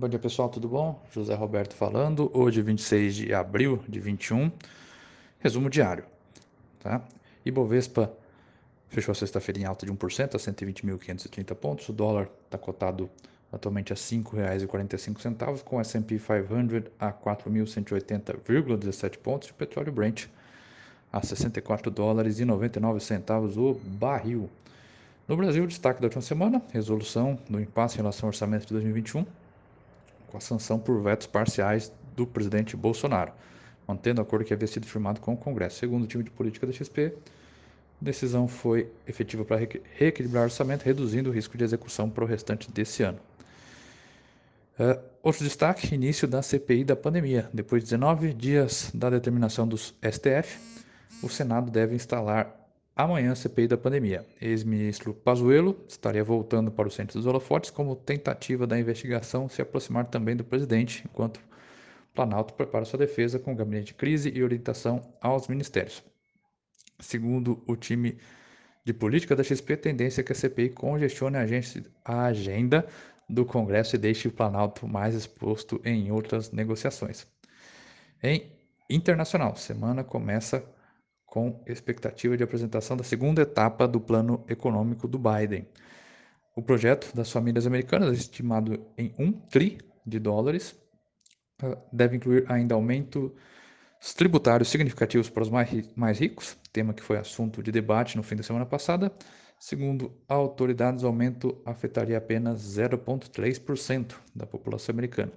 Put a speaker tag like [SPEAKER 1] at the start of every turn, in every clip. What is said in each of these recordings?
[SPEAKER 1] Bom dia pessoal, tudo bom? José Roberto falando. Hoje, 26 de abril de 21, resumo diário. Tá? Ibovespa fechou a sexta-feira em alta de 1% a 120.530 pontos. O dólar está cotado atualmente a R$ 5,45, com S&P 500 a 4.180,17 pontos e o petróleo Brent a 64 dólares e 99 centavos o barril. No Brasil, destaque da última semana, resolução do impasse em relação ao orçamento de 2021, com a sanção por vetos parciais do presidente Bolsonaro, mantendo o acordo que havia sido firmado com o Congresso. Segundo o time de política da XP, a decisão foi efetiva para reequilibrar o orçamento, reduzindo o risco de execução para o restante desse ano. Uh, outro destaque: início da CPI da pandemia. Depois de 19 dias da determinação dos STF, o Senado deve instalar amanhã CPI da pandemia. Ex-ministro Pazuello estaria voltando para o centro dos holofotes como tentativa da investigação se aproximar também do presidente, enquanto Planalto prepara sua defesa com gabinete de crise e orientação aos ministérios. Segundo o time de política da XP, tendência é que a CPI congestione a agenda do Congresso e deixe o Planalto mais exposto em outras negociações. Em internacional, semana começa com expectativa de apresentação da segunda etapa do plano econômico do Biden. O projeto das famílias americanas, estimado em 1 tri de dólares, ah, deve incluir ainda aumentos tributários significativos para os mais ricos, tema que foi assunto de debate no fim da semana passada, Segundo autoridades, o aumento afetaria apenas 0,3% da população americana.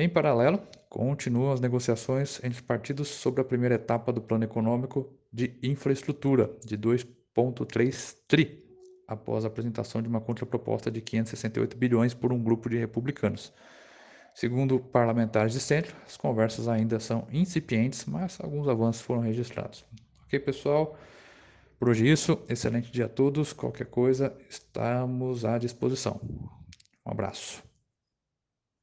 [SPEAKER 1] Em paralelo, continuam as negociações entre partidos sobre a primeira etapa do plano econômico de infraestrutura, de 2,3 tri, após a apresentação de uma contraproposta de 568 bilhões por um grupo de republicanos. Segundo parlamentares de centro, as conversas ainda são incipientes, mas alguns avanços foram registrados. Ok, pessoal? Por hoje é isso, excelente dia a todos. Qualquer coisa, estamos à disposição. Um abraço.